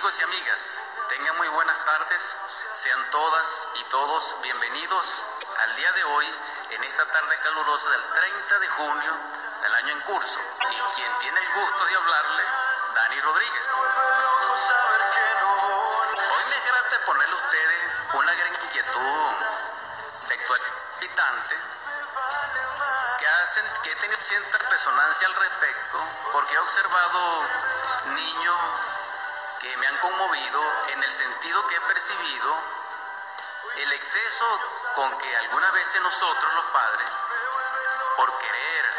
Amigos y amigas, tengan muy buenas tardes. Sean todas y todos bienvenidos al día de hoy, en esta tarde calurosa del 30 de junio del año en curso. Y quien tiene el gusto de hablarle, Dani Rodríguez. Hoy me grato ponerle a ustedes una gran inquietud textual habitante que, hacen, que he tenido cierta resonancia al respecto porque he observado niños que me han conmovido en el sentido que he percibido el exceso con que algunas veces nosotros los padres, por querer,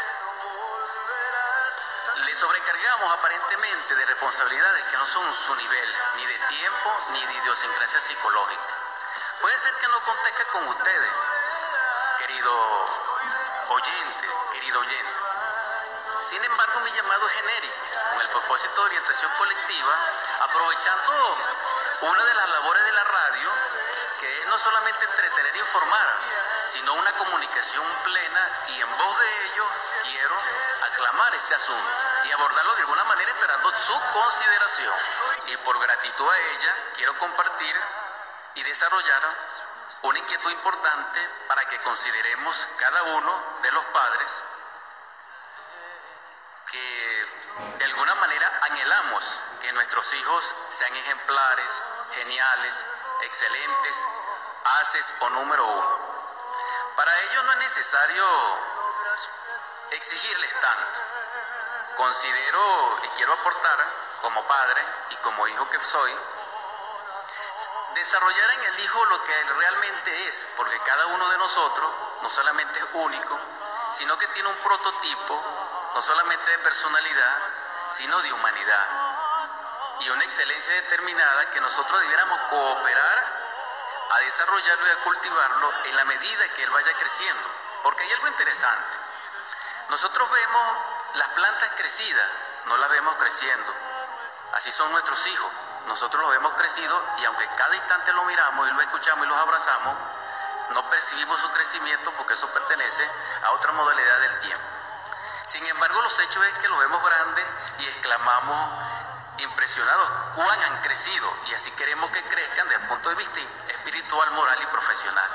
le sobrecargamos aparentemente de responsabilidades que no son su nivel, ni de tiempo, ni de idiosincrasia psicológica. Puede ser que no conteste con ustedes, querido oyente, querido oyente. Sin embargo, mi llamado genérico, con el propósito de orientación colectiva, aprovechando una de las labores de la radio, que es no solamente entretener e informar, sino una comunicación plena y en voz de ellos quiero aclamar este asunto y abordarlo de alguna manera esperando su consideración. Y por gratitud a ella quiero compartir y desarrollar una inquietud importante para que consideremos cada uno de los padres de alguna manera anhelamos que nuestros hijos sean ejemplares, geniales, excelentes, haces o número uno. Para ello no es necesario exigirles tanto. Considero y quiero aportar como padre y como hijo que soy, desarrollar en el hijo lo que él realmente es, porque cada uno de nosotros no solamente es único, sino que tiene un prototipo, no solamente de personalidad, sino de humanidad. Y una excelencia determinada que nosotros debiéramos cooperar a desarrollarlo y a cultivarlo en la medida que él vaya creciendo. Porque hay algo interesante. Nosotros vemos las plantas crecidas, no las vemos creciendo. Así son nuestros hijos. Nosotros los vemos crecido y aunque cada instante lo miramos y lo escuchamos y los abrazamos, no percibimos su crecimiento porque eso pertenece a otra modalidad del tiempo. Sin embargo, los hechos es que los vemos grandes y exclamamos impresionados cuán han crecido y así queremos que crezcan desde el punto de vista espiritual, moral y profesional.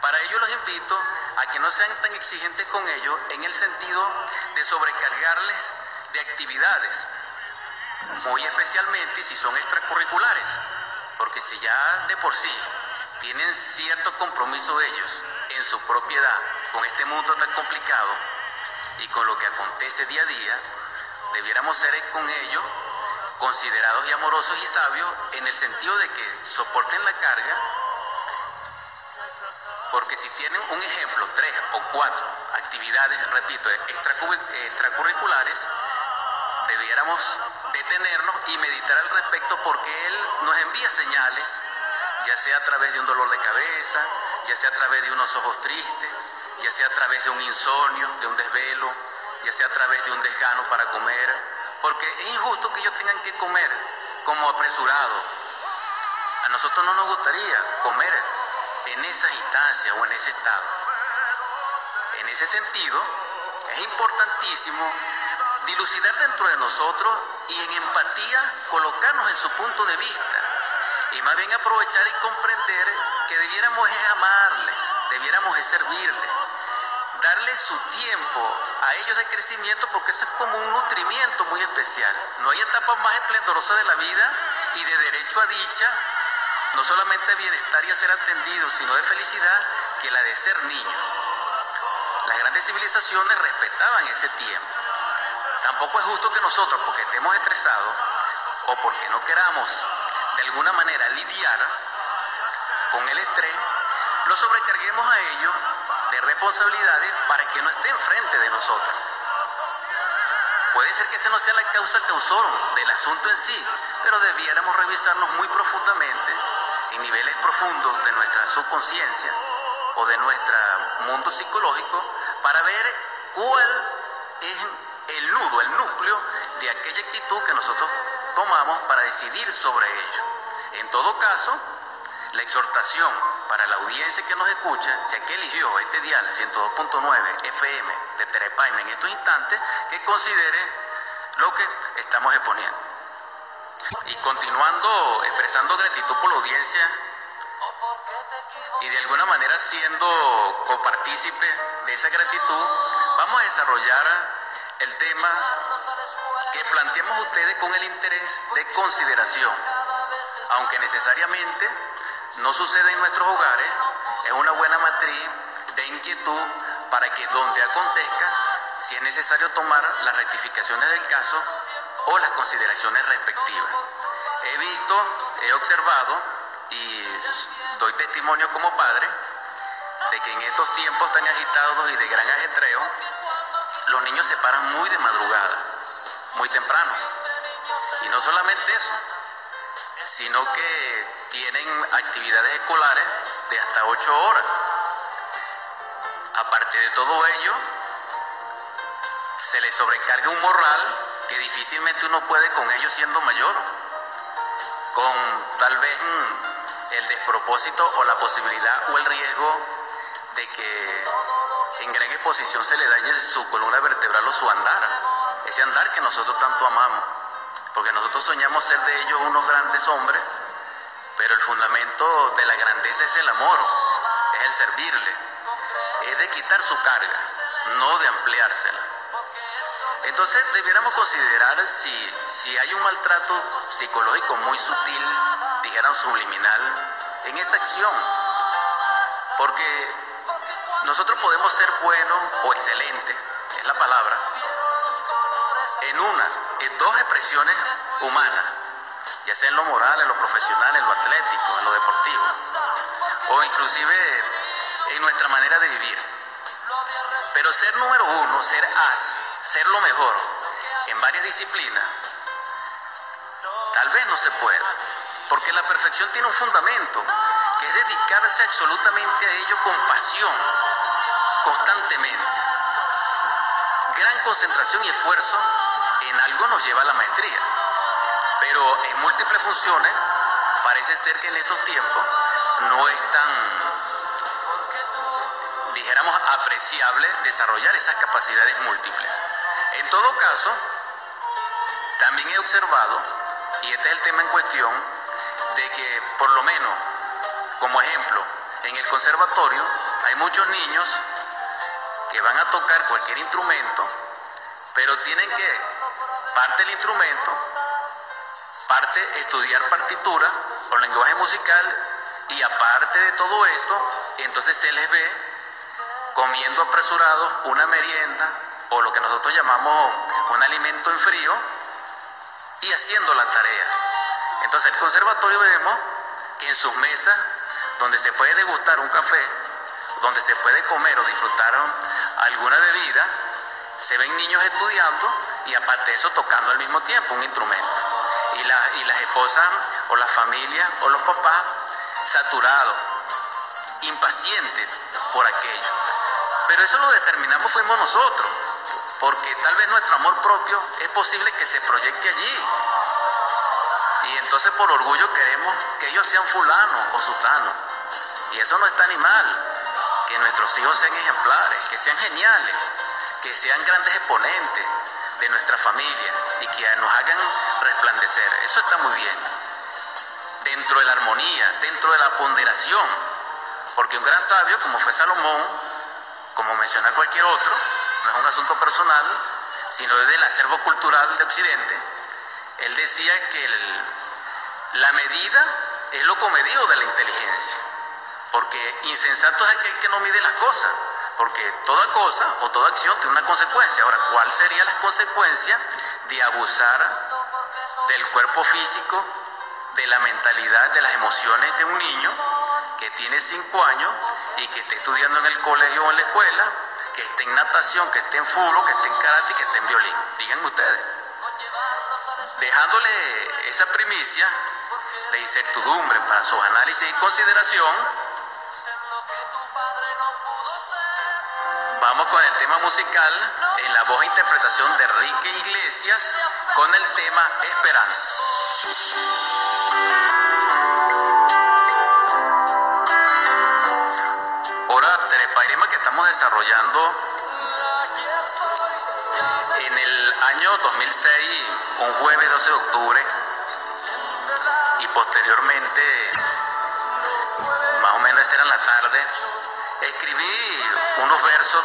Para ello los invito a que no sean tan exigentes con ellos en el sentido de sobrecargarles de actividades, muy especialmente si son extracurriculares, porque si ya de por sí tienen cierto compromiso ellos en su propiedad con este mundo tan complicado y con lo que acontece día a día, debiéramos ser con ellos considerados y amorosos y sabios en el sentido de que soporten la carga, porque si tienen un ejemplo, tres o cuatro actividades, repito, extracurriculares, debiéramos detenernos y meditar al respecto porque Él nos envía señales, ya sea a través de un dolor de cabeza, ya sea a través de unos ojos tristes, ya sea a través de un insomnio, de un desvelo, ya sea a través de un desgano para comer, porque es injusto que ellos tengan que comer como apresurado. A nosotros no nos gustaría comer en esas instancias o en ese estado. En ese sentido, es importantísimo dilucidar dentro de nosotros y en empatía colocarnos en su punto de vista y más bien aprovechar y comprender que debiéramos es amarles, debiéramos es servirles, darles su tiempo a ellos de crecimiento porque eso es como un nutrimiento muy especial. No hay etapa más esplendorosa de la vida y de derecho a dicha, no solamente de bienestar y a ser atendido, sino de felicidad que la de ser niño. Las grandes civilizaciones respetaban ese tiempo. Tampoco es justo que nosotros, porque estemos estresados o porque no queramos de alguna manera lidiar con el estrés, lo sobrecarguemos a ellos de responsabilidades para que no esté enfrente de nosotros. Puede ser que esa no sea la causa causorum del asunto en sí, pero debiéramos revisarnos muy profundamente en niveles profundos de nuestra subconsciencia o de nuestro mundo psicológico para ver cuál es el nudo, el núcleo de aquella actitud que nosotros tomamos para decidir sobre ello. En todo caso, la exhortación para la audiencia que nos escucha, ya que eligió este dial 102.9 FM de Terepaime en estos instantes, que considere lo que estamos exponiendo. Y continuando expresando gratitud por la audiencia y de alguna manera siendo copartícipe de esa gratitud, vamos a desarrollar el tema que planteamos ustedes con el interés de consideración, aunque necesariamente no sucede en nuestros hogares, es una buena matriz de inquietud para que donde acontezca, si es necesario tomar las rectificaciones del caso o las consideraciones respectivas. He visto, he observado y doy testimonio como padre de que en estos tiempos tan agitados y de gran ajetreo, los niños se paran muy de madrugada, muy temprano. Y no solamente eso, sino que tienen actividades escolares de hasta ocho horas. Aparte de todo ello, se les sobrecarga un morral que difícilmente uno puede con ellos siendo mayor, con tal vez el despropósito o la posibilidad o el riesgo de que en gran exposición se le dañe su columna vertebral o su andar, ese andar que nosotros tanto amamos, porque nosotros soñamos ser de ellos unos grandes hombres, pero el fundamento de la grandeza es el amor, es el servirle, es de quitar su carga, no de ampliársela. Entonces debiéramos considerar si, si hay un maltrato psicológico muy sutil, dijeran subliminal, en esa acción. Porque nosotros podemos ser buenos o excelentes, es la palabra, en una, en dos expresiones humanas, ya sea en lo moral, en lo profesional, en lo atlético, en lo deportivo, o inclusive en nuestra manera de vivir. Pero ser número uno, ser as, ser lo mejor en varias disciplinas, tal vez no se pueda, porque la perfección tiene un fundamento, es dedicarse absolutamente a ello con pasión, constantemente. Gran concentración y esfuerzo en algo nos lleva a la maestría, pero en múltiples funciones parece ser que en estos tiempos no es tan, dijéramos, apreciable desarrollar esas capacidades múltiples. En todo caso, también he observado, y este es el tema en cuestión, de que por lo menos, como ejemplo, en el conservatorio hay muchos niños que van a tocar cualquier instrumento, pero tienen que, parte del instrumento, parte estudiar partitura o lenguaje musical y aparte de todo esto, entonces se les ve comiendo apresurados una merienda o lo que nosotros llamamos un alimento en frío y haciendo la tarea. Entonces el conservatorio vemos en sus mesas, donde se puede degustar un café, donde se puede comer o disfrutar alguna bebida, se ven niños estudiando y aparte de eso tocando al mismo tiempo un instrumento. Y, y las esposas o las familias o los papás saturados, impacientes por aquello. Pero eso lo determinamos fuimos nosotros, porque tal vez nuestro amor propio es posible que se proyecte allí. Entonces por orgullo queremos que ellos sean fulano o sutano. Y eso no está ni mal. Que nuestros hijos sean ejemplares, que sean geniales, que sean grandes exponentes de nuestra familia y que nos hagan resplandecer. Eso está muy bien. Dentro de la armonía, dentro de la ponderación. Porque un gran sabio, como fue Salomón, como menciona cualquier otro, no es un asunto personal, sino del acervo cultural de Occidente, él decía que la medida es lo comedido de la inteligencia, porque insensato es aquel que no mide las cosas, porque toda cosa o toda acción tiene una consecuencia. Ahora, ¿cuál sería la consecuencia de abusar del cuerpo físico, de la mentalidad, de las emociones de un niño que tiene cinco años y que esté estudiando en el colegio o en la escuela, que esté en natación, que esté en fútbol, que esté en karate, que esté en violín? Díganme ustedes dejándole esa primicia de incertidumbre para su análisis y consideración, vamos con el tema musical en la voz e interpretación de Enrique Iglesias con el tema Esperanza. Que estamos desarrollando año 2006, un jueves 12 de octubre, y posteriormente, más o menos era en la tarde, escribí unos versos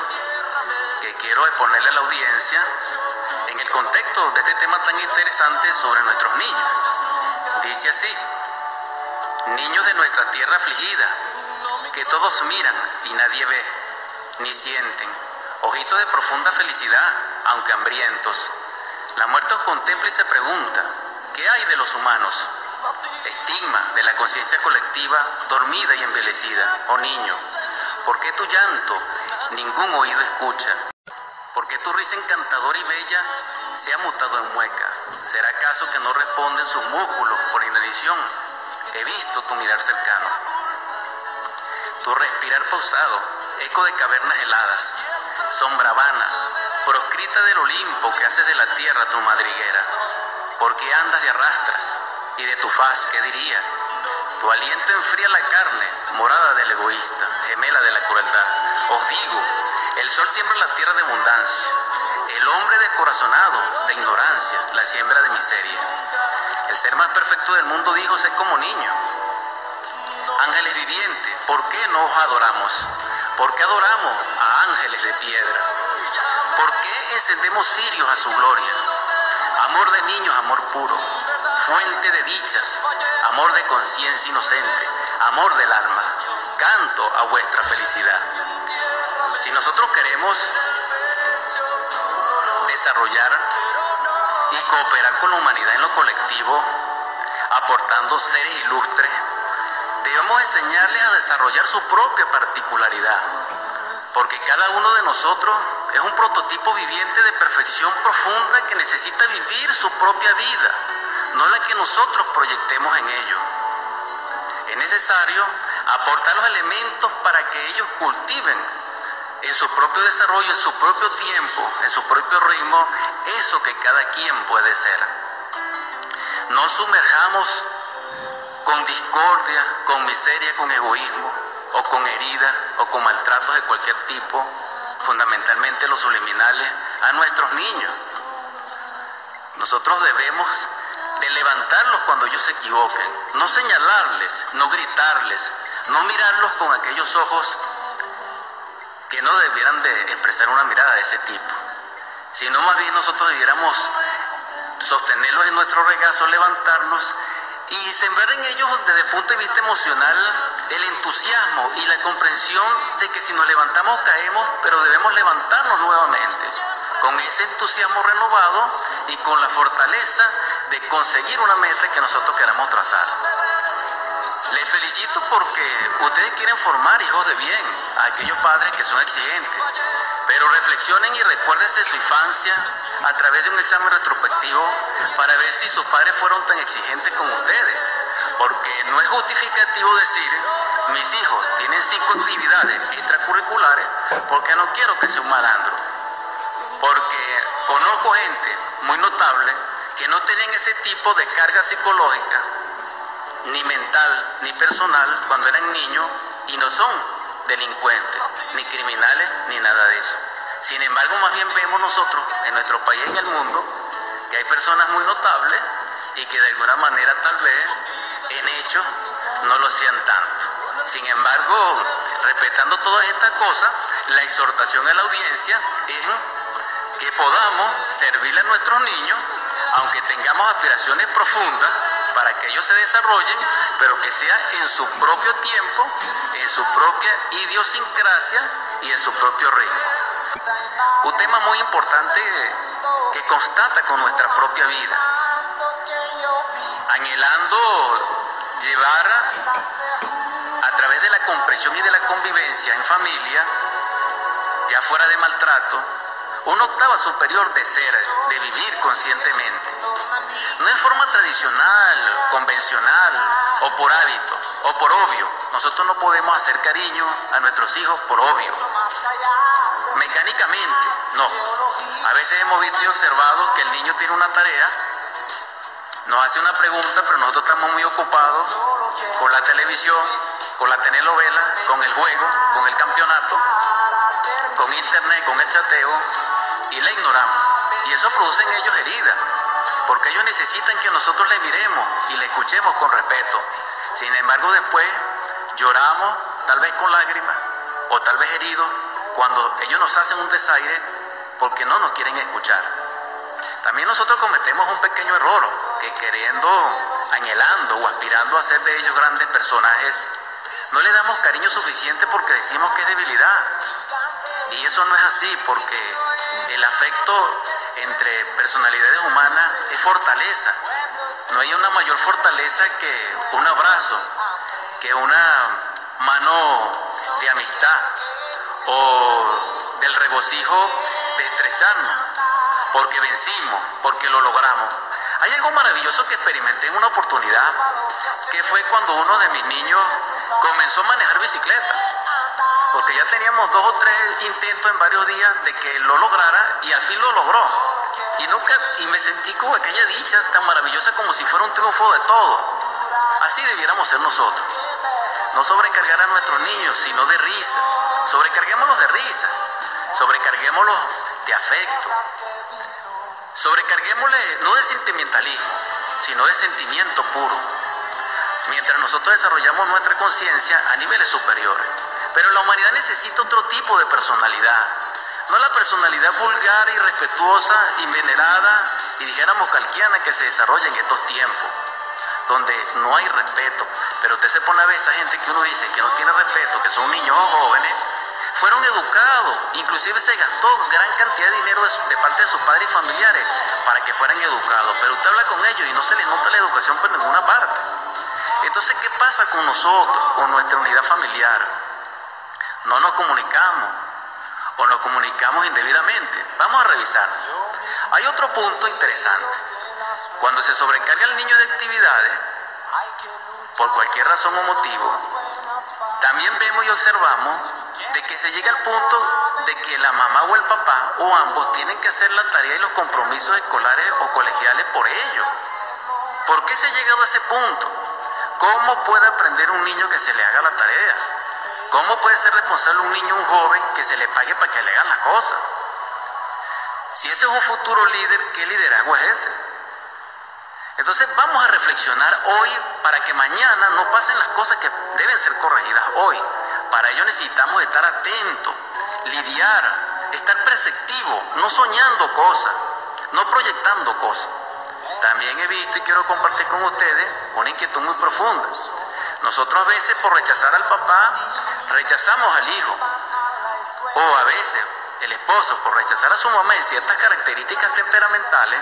que quiero exponerle a la audiencia en el contexto de este tema tan interesante sobre nuestros niños. Dice así, niños de nuestra tierra afligida, que todos miran y nadie ve, ni sienten, ojitos de profunda felicidad, aunque hambrientos. La muerte os contempla y se pregunta, ¿qué hay de los humanos? Estigma de la conciencia colectiva dormida y envelecida. Oh niño, ¿por qué tu llanto ningún oído escucha? ¿Por qué tu risa encantadora y bella se ha mutado en mueca? ¿Será acaso que no responden sus músculos por inanición? He visto tu mirar cercano, tu respirar pausado, eco de cavernas heladas, sombra vana, proscrita del Olimpo que haces de la tierra tu madriguera. ¿Por qué andas de arrastras? Y de tu faz, ¿qué diría? Tu aliento enfría la carne, morada del egoísta, gemela de la crueldad. Os digo, el sol siembra la tierra de abundancia, el hombre descorazonado de ignorancia, la siembra de miseria. El ser más perfecto del mundo dijo, sé como niño. Ángeles vivientes, ¿por qué no os adoramos? ¿Por qué adoramos a ángeles de piedra? ¿Por qué encendemos cirios a su gloria? Amor de niños, amor puro, fuente de dichas, amor de conciencia inocente, amor del alma. Canto a vuestra felicidad. Si nosotros queremos desarrollar y cooperar con la humanidad en lo colectivo, aportando seres ilustres, debemos enseñarles a desarrollar su propia particularidad, porque cada uno de nosotros es un prototipo viviente de perfección profunda que necesita vivir su propia vida, no la que nosotros proyectemos en ellos. Es necesario aportar los elementos para que ellos cultiven en su propio desarrollo, en su propio tiempo, en su propio ritmo, eso que cada quien puede ser. No sumerjamos con discordia, con miseria, con egoísmo, o con heridas, o con maltratos de cualquier tipo, fundamentalmente los subliminales, a nuestros niños. Nosotros debemos de levantarlos cuando ellos se equivoquen, no señalarles, no gritarles, no mirarlos con aquellos ojos que no debieran de expresar una mirada de ese tipo, sino más bien nosotros debiéramos sostenerlos en nuestro regazo, levantarnos y sembrar en ellos desde el punto de vista emocional el entusiasmo y la comprensión de que si nos levantamos caemos, pero debemos levantarnos nuevamente con ese entusiasmo renovado y con la fortaleza de conseguir una meta que nosotros queramos trazar. Les felicito porque ustedes quieren formar hijos de bien a aquellos padres que son exigentes, pero reflexionen y recuérdense su infancia a través de un examen retrospectivo para ver si sus padres fueron tan exigentes como ustedes, porque no es justificativo decir, mis hijos tienen cinco actividades extracurriculares porque no quiero que sea un malandro, porque conozco gente muy notable que no tienen ese tipo de carga psicológica ni mental ni personal cuando eran niños y no son delincuentes, ni criminales, ni nada de eso. Sin embargo, más bien vemos nosotros en nuestro país y en el mundo que hay personas muy notables y que de alguna manera tal vez en hechos no lo sean tanto. Sin embargo, respetando todas estas cosas, la exhortación a la audiencia es que podamos servirle a nuestros niños, aunque tengamos aspiraciones profundas, para que ellos se desarrollen, pero que sea en su propio tiempo, en su propia idiosincrasia y en su propio ritmo. Un tema muy importante que constata con nuestra propia vida, anhelando llevar a través de la comprensión y de la convivencia en familia, ya fuera de maltrato, una octava superior de ser, de vivir conscientemente. No en forma tradicional, convencional, o por hábito, o por obvio. Nosotros no podemos hacer cariño a nuestros hijos por obvio. Mecánicamente, no. A veces hemos visto y observado que el niño tiene una tarea, nos hace una pregunta, pero nosotros estamos muy ocupados con la televisión, con la telenovela, con el juego, con el campeonato, con internet, con el chateo, y la ignoramos. Y eso produce en ellos heridas. porque ellos necesitan que nosotros les miremos y le escuchemos con respeto. Sin embargo, después lloramos, tal vez con lágrimas, o tal vez heridos, cuando ellos nos hacen un desaire porque no nos quieren escuchar. También nosotros cometemos un pequeño error, que queriendo, anhelando o aspirando a ser de ellos grandes personajes, no le damos cariño suficiente porque decimos que es debilidad. Y eso no es así, porque el afecto entre personalidades humanas es fortaleza. No hay una mayor fortaleza que un abrazo, que una mano de amistad o del regocijo de estresarnos, porque vencimos, porque lo logramos. Hay algo maravilloso que experimenté en una oportunidad, que fue cuando uno de mis niños comenzó a manejar bicicleta porque ya teníamos dos o tres intentos en varios días de que lo lograra y al fin lo logró. Y nunca, y me sentí como aquella dicha tan maravillosa como si fuera un triunfo de todo. Así debiéramos ser nosotros. No sobrecargar a nuestros niños, sino de risa. Sobrecarguémoslos de risa. Sobrecarguémoslos de afecto. Sobrecarguémosle no de sentimentalismo, sino de sentimiento puro. Mientras nosotros desarrollamos nuestra conciencia a niveles superiores. Pero la humanidad necesita otro tipo de personalidad. No la personalidad vulgar, y respetuosa y dijéramos calquiana que se desarrolla en estos tiempos, donde no hay respeto. Pero usted se pone a ver esa gente que uno dice que no tiene respeto, que son niños jóvenes, fueron educados, inclusive se gastó gran cantidad de dinero de, parte de sus padres y familiares para que fueran educados, pero usted habla con ellos y no se les nota la educación por ninguna parte. Entonces, ¿qué pasa con nosotros, con nuestra unidad familiar? No nos comunicamos o nos comunicamos indebidamente. Vamos a revisar. Hay otro punto interesante. Cuando se sobrecarga al niño de actividades, por cualquier razón o motivo, también vemos y observamos de que se llega al punto de que la mamá o el papá o ambos tienen que hacer la tarea y los compromisos escolares o colegiales por ellos. ¿Por qué se ha llegado a ese punto? ¿Cómo puede aprender un niño que se le haga la tarea? ¿Cómo puede ser responsable un niño, un joven, que se le pague para que le hagan las cosas? Si ese es un futuro líder, ¿qué liderazgo es ese? Entonces vamos a reflexionar hoy para que mañana no pasen las cosas que deben ser corregidas hoy. Para ello necesitamos estar atentos, lidiar, estar perceptivo, no soñando cosas, no proyectando cosas. También he visto y quiero compartir con ustedes una inquietud muy profunda. Nosotros a veces por rechazar al papá, rechazamos al hijo. O a veces el esposo por rechazar a su mamá en ciertas características temperamentales,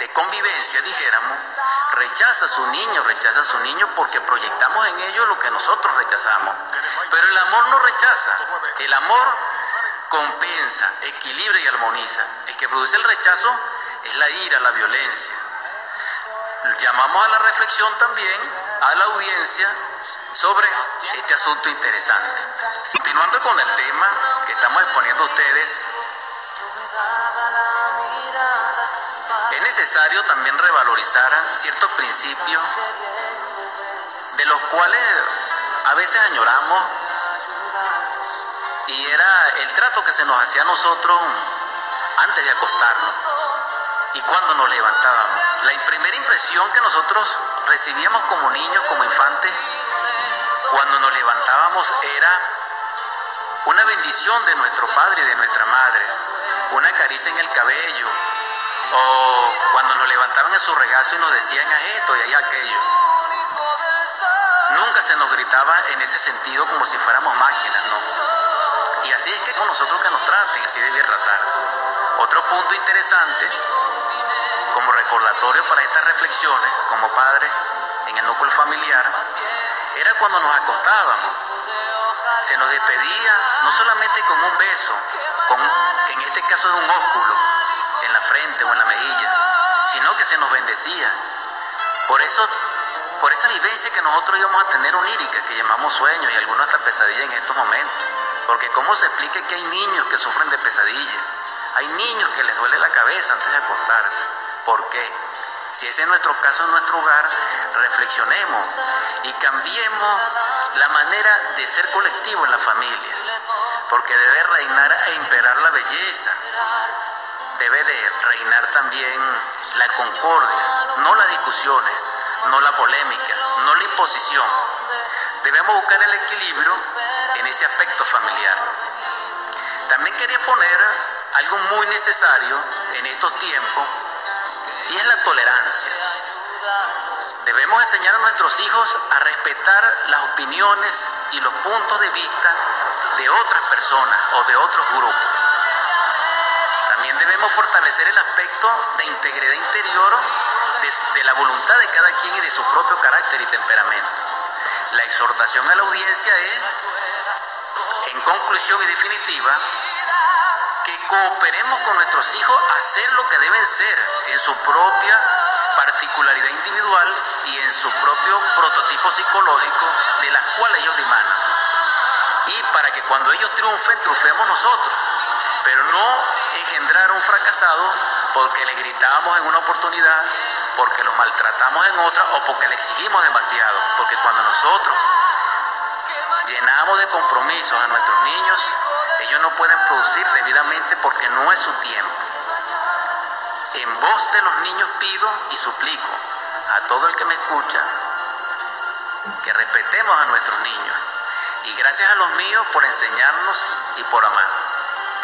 de convivencia, dijéramos, rechaza a su niño, rechaza a su niño porque proyectamos en ellos lo que nosotros rechazamos. Pero el amor no rechaza, el amor compensa, equilibra y armoniza. El que produce el rechazo es la ira, la violencia. Llamamos a la reflexión también a la audiencia sobre este asunto interesante. Continuando con el tema que estamos exponiendo ustedes, es necesario también revalorizar ciertos principios de los cuales a veces añoramos y era el trato que se nos hacía a nosotros antes de acostarnos y cuando nos levantábamos. La primera impresión que nosotros recibíamos como niños, como infantes, cuando nos levantábamos era una bendición de nuestro padre y de nuestra madre, una caricia en el cabello, o cuando nos levantaban en su regazo y nos decían a esto y a aquello. Nunca se nos gritaba en ese sentido como si fuéramos máquinas, ¿no? Y así es que con nosotros que nos traten, así debía tratar. Otro punto interesante como recordatorio para estas reflexiones, como padre en el núcleo familiar, era cuando nos acostábamos. Se nos despedía no solamente con un beso, con, en este caso es un ósculo, en la frente o en la mejilla, sino que se nos bendecía. Por eso, por esa vivencia que nosotros íbamos a tener onírica, que llamamos sueños y algunos hasta pesadilla en estos momentos. Porque cómo se explica que hay niños que sufren de pesadilla, hay niños que les duele la cabeza antes de acostarse. ¿Por qué? Si ese es nuestro caso en nuestro hogar, reflexionemos y cambiemos la manera de ser colectivo en la familia, porque debe reinar e imperar la belleza, debe de reinar también la concordia, no las discusiones, no la polémica, no la imposición. Debemos buscar el equilibrio en ese aspecto familiar. También quería poner algo muy necesario en estos tiempos y es la tolerancia. Debemos enseñar a nuestros hijos a respetar las opiniones y los puntos de vista de otras personas o de otros grupos. También debemos fortalecer el aspecto de integridad interior de, la voluntad de cada quien y de su propio carácter y temperamento. La exhortación a la audiencia es, en conclusión y definitiva, cooperemos con nuestros hijos a hacer lo que deben ser en su propia particularidad individual y en su propio prototipo psicológico de las cuales ellos dimanan. Y para que cuando ellos triunfen, triunfemos nosotros. Pero no engendrar un fracasado porque le gritábamos en una oportunidad, porque los maltratamos en otra o porque le exigimos demasiado. Porque cuando nosotros llenamos de compromisos a nuestros niños, ellos no pueden producir debidamente porque no es su tiempo. En voz de los niños pido y suplico a todo el que me escucha que respetemos a nuestros niños. Y gracias a los míos por enseñarnos y por amar.